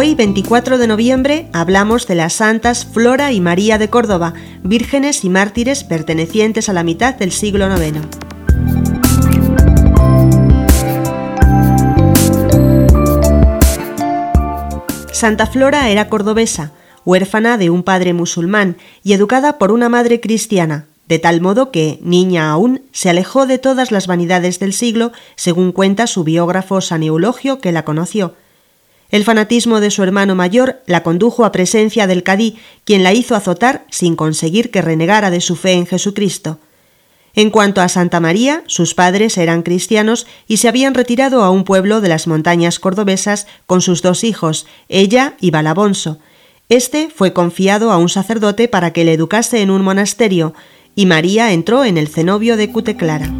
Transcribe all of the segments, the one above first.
24 de noviembre hablamos de las santas Flora y María de Córdoba, vírgenes y mártires pertenecientes a la mitad del siglo IX. Santa Flora era cordobesa, huérfana de un padre musulmán y educada por una madre cristiana, de tal modo que, niña aún, se alejó de todas las vanidades del siglo, según cuenta su biógrafo San Eulogio, que la conoció. El fanatismo de su hermano mayor la condujo a presencia del cadí, quien la hizo azotar sin conseguir que renegara de su fe en Jesucristo. En cuanto a Santa María, sus padres eran cristianos y se habían retirado a un pueblo de las montañas cordobesas con sus dos hijos, ella y Balabonso. Este fue confiado a un sacerdote para que le educase en un monasterio, y María entró en el cenobio de Cuteclara.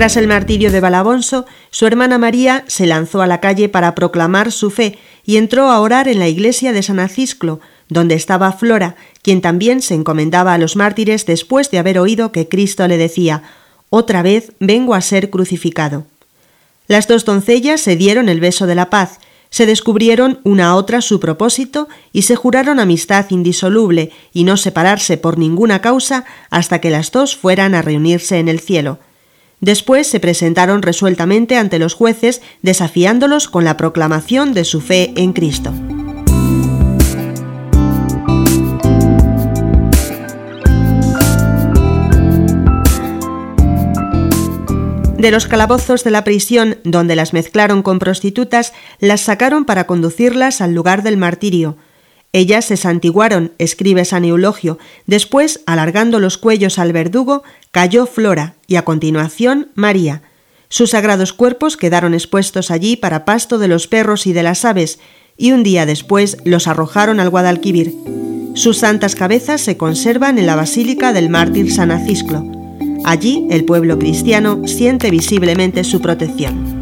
Tras el martirio de Balabonso, su hermana María se lanzó a la calle para proclamar su fe y entró a orar en la iglesia de San Acisclo, donde estaba Flora, quien también se encomendaba a los mártires después de haber oído que Cristo le decía Otra vez vengo a ser crucificado. Las dos doncellas se dieron el beso de la paz, se descubrieron una a otra su propósito y se juraron amistad indisoluble y no separarse por ninguna causa hasta que las dos fueran a reunirse en el cielo. Después se presentaron resueltamente ante los jueces desafiándolos con la proclamación de su fe en Cristo. De los calabozos de la prisión, donde las mezclaron con prostitutas, las sacaron para conducirlas al lugar del martirio. Ellas se santiguaron, escribe San Eulogio, después, alargando los cuellos al verdugo, cayó Flora y a continuación María. Sus sagrados cuerpos quedaron expuestos allí para pasto de los perros y de las aves, y un día después los arrojaron al Guadalquivir. Sus santas cabezas se conservan en la Basílica del Mártir San Acisclo. Allí el pueblo cristiano siente visiblemente su protección.